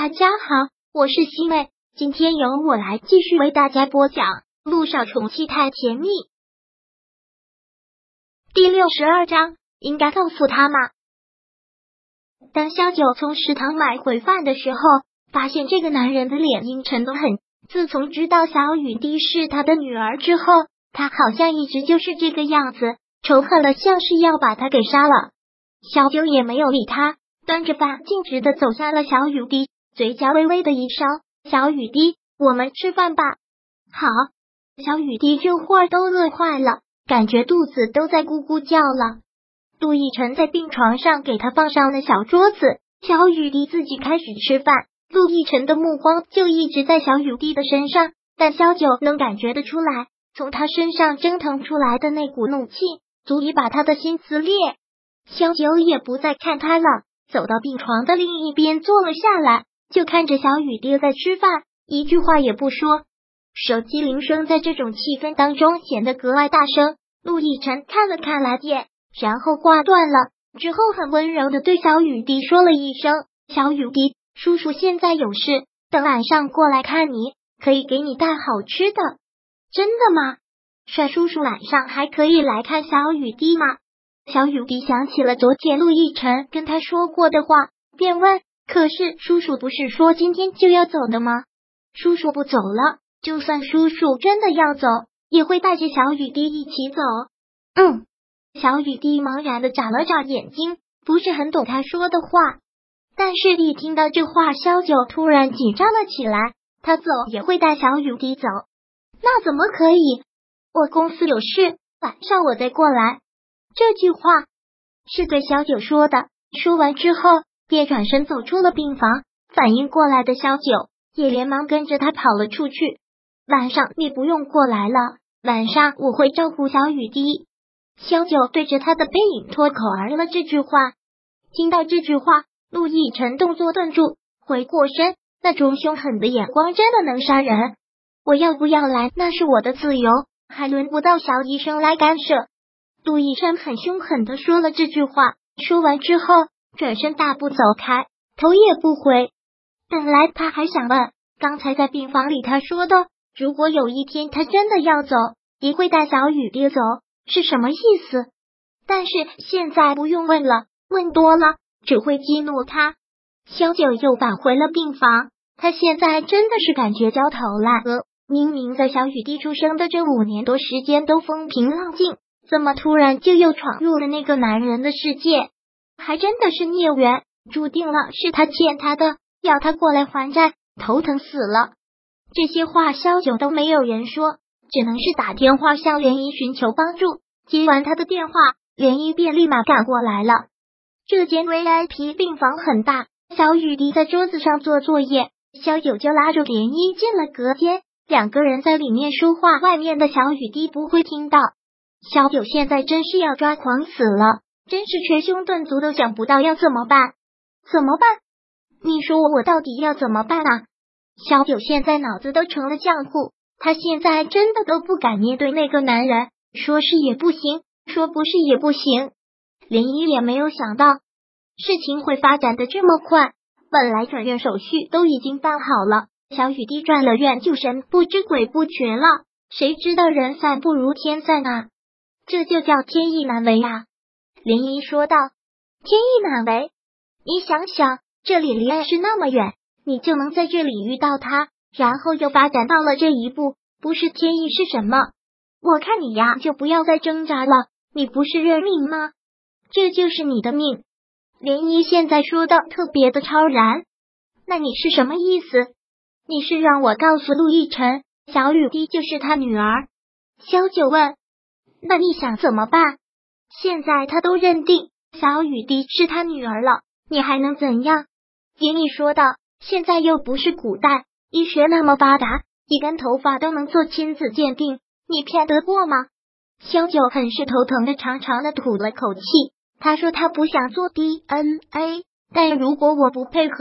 大家好，我是西妹，今天由我来继续为大家播讲《路上宠妻太甜蜜》第六十二章。应该告诉他吗？当萧九从食堂买回饭的时候，发现这个男人的脸阴沉的很。自从知道小雨滴是他的女儿之后，他好像一直就是这个样子，仇恨了，像是要把他给杀了。小九也没有理他，端着饭径直的走向了小雨滴。嘴角微微的一烧，小雨滴，我们吃饭吧。好，小雨滴这会儿都饿坏了，感觉肚子都在咕咕叫了。陆逸晨在病床上给他放上了小桌子，小雨滴自己开始吃饭。陆逸晨的目光就一直在小雨滴的身上，但萧九能感觉得出来，从他身上蒸腾出来的那股怒气，足以把他的心撕裂。萧九也不再看他了，走到病床的另一边坐了下来。就看着小雨滴在吃饭，一句话也不说。手机铃声在这种气氛当中显得格外大声。陆亦辰看了看来电，然后挂断了。之后很温柔的对小雨滴说了一声：“小雨滴，叔叔现在有事，等晚上过来看你，可以给你带好吃的。”真的吗？帅叔叔晚上还可以来看小雨滴吗？小雨滴想起了昨天陆亦辰跟他说过的话，便问。可是叔叔不是说今天就要走的吗？叔叔不走了，就算叔叔真的要走，也会带着小雨滴一起走。嗯，小雨滴茫然的眨了眨眼睛，不是很懂他说的话。但是，一听到这话，萧九突然紧张了起来。他走也会带小雨滴走？那怎么可以？我公司有事，晚上我再过来。这句话是对小九说的。说完之后。便转身走出了病房，反应过来的萧九也连忙跟着他跑了出去。晚上你不用过来了，晚上我会照顾小雨滴。萧九对着他的背影脱口而了这句话。听到这句话，陆亦辰动作顿住，回过身，那种凶狠的眼光真的能杀人。我要不要来，那是我的自由，还轮不到小医生来干涉。陆亦辰很凶狠的说了这句话，说完之后。转身大步走开，头也不回。本来他还想问，刚才在病房里他说的，如果有一天他真的要走，也会带小雨滴走，是什么意思？但是现在不用问了，问多了只会激怒他。萧九又返回了病房，他现在真的是感觉焦头烂额。明明在小雨滴出生的这五年多时间都风平浪静，怎么突然就又闯入了那个男人的世界？还真的是孽缘，注定了是他欠他的，要他过来还债，头疼死了。这些话萧九都没有人说，只能是打电话向涟漪寻求帮助。接完他的电话，涟漪便立马赶过来了。这间 VIP 病房很大，小雨滴在桌子上做作业，萧九就拉着涟漪进了隔间，两个人在里面说话，外面的小雨滴不会听到。小九现在真是要抓狂死了。真是捶胸顿足都想不到要怎么办？怎么办？你说我我到底要怎么办啊？小九现在脑子都成了浆糊，他现在真的都不敢面对那个男人，说是也不行，说不是也不行。林一也没有想到事情会发展的这么快，本来转院手续都已经办好了，小雨滴转了院就神不知鬼不觉了，谁知道人散不如天散啊？这就叫天意难违啊！林一说道：“天意难违，你想想，这里离岸是那么远，你就能在这里遇到他，然后又发展到了这一步，不是天意是什么？我看你呀，就不要再挣扎了。你不是认命吗？这就是你的命。”林一现在说的特别的超然，那你是什么意思？你是让我告诉陆亦辰，小雨滴就是他女儿？萧九问：“那你想怎么办？”现在他都认定小雨滴是他女儿了，你还能怎样？给你说道，现在又不是古代，医学那么发达，一根头发都能做亲子鉴定，你骗得过吗？萧九很是头疼的，长长的吐了口气。他说他不想做 DNA，但如果我不配合，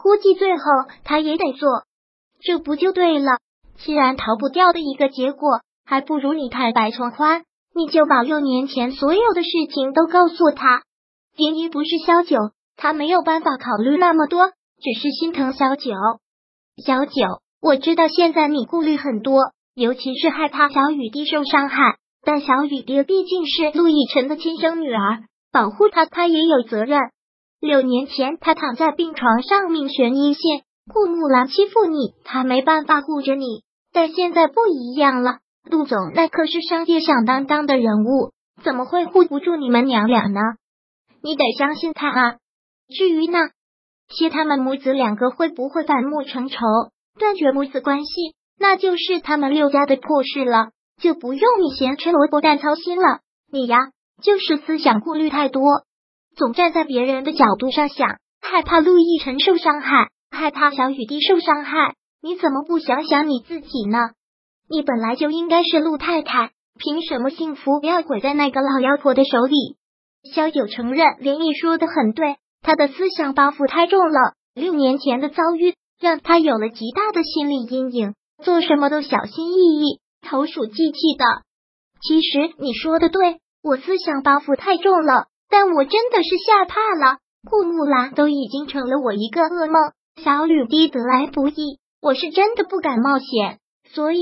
估计最后他也得做，这不就对了？既然逃不掉的一个结果，还不如你坦白从宽。你就把六年前所有的事情都告诉他。林一不是萧九，他没有办法考虑那么多。只是心疼小九。小九，我知道现在你顾虑很多，尤其是害怕小雨滴受伤害。但小雨滴毕竟是陆亦辰的亲生女儿，保护她，他也有责任。六年前，他躺在病床上，命悬一线。顾木兰欺负你，他没办法护着你。但现在不一样了，陆总那可是商界响当当的人物，怎么会护不住你们娘俩呢？你得相信他啊。至于那些他们母子两个会不会反目成仇，断绝母子关系，那就是他们六家的破事了。就不用你咸吃萝卜淡操心了，你呀就是思想顾虑太多，总站在别人的角度上想，害怕陆亦辰受伤害，害怕小雨滴受伤害，你怎么不想想你自己呢？你本来就应该是陆太太，凭什么幸福不要毁在那个老妖婆的手里？萧九承认连毅说的很对，他的思想包袱太重了，六年前的遭遇让他有了极大的心理阴影，做什么都小心翼翼。投鼠忌器的，其实你说的对，我思想包袱太重了，但我真的是吓怕了。顾木兰都已经成了我一个噩梦，小吕滴得来不易，我是真的不敢冒险。所以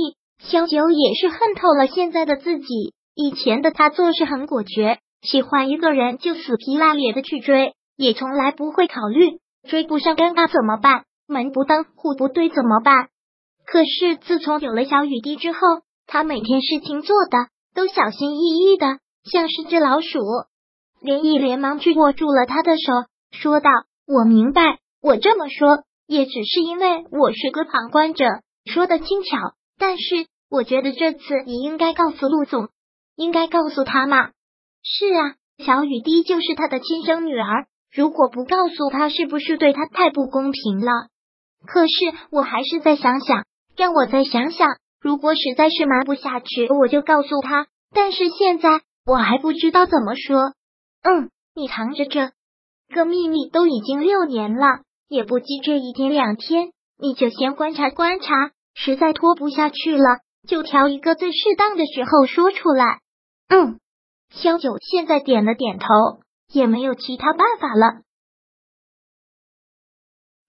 萧九也是恨透了现在的自己。以前的他做事很果决，喜欢一个人就死皮赖脸的去追，也从来不会考虑追不上尴尬怎么办，门不当户不对怎么办。可是自从有了小雨滴之后，他每天事情做的都小心翼翼的，像是只老鼠。连毅连忙去握住了他的手，说道：“我明白，我这么说也只是因为我是个旁观者，说的轻巧。但是我觉得这次你应该告诉陆总，应该告诉他嘛。是啊，小雨滴就是他的亲生女儿，如果不告诉他，是不是对他太不公平了？可是我还是再想想，让我再想想。”如果实在是瞒不下去，我就告诉他。但是现在我还不知道怎么说。嗯，你藏着这个秘密都已经六年了，也不急这一天两天，你就先观察观察。实在拖不下去了，就挑一个最适当的时候说出来。嗯，萧九现在点了点头，也没有其他办法了。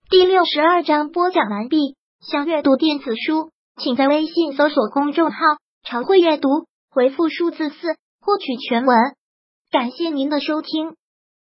第六十二章播讲完毕。想阅读电子书。请在微信搜索公众号“常会阅读”，回复数字四获取全文。感谢您的收听。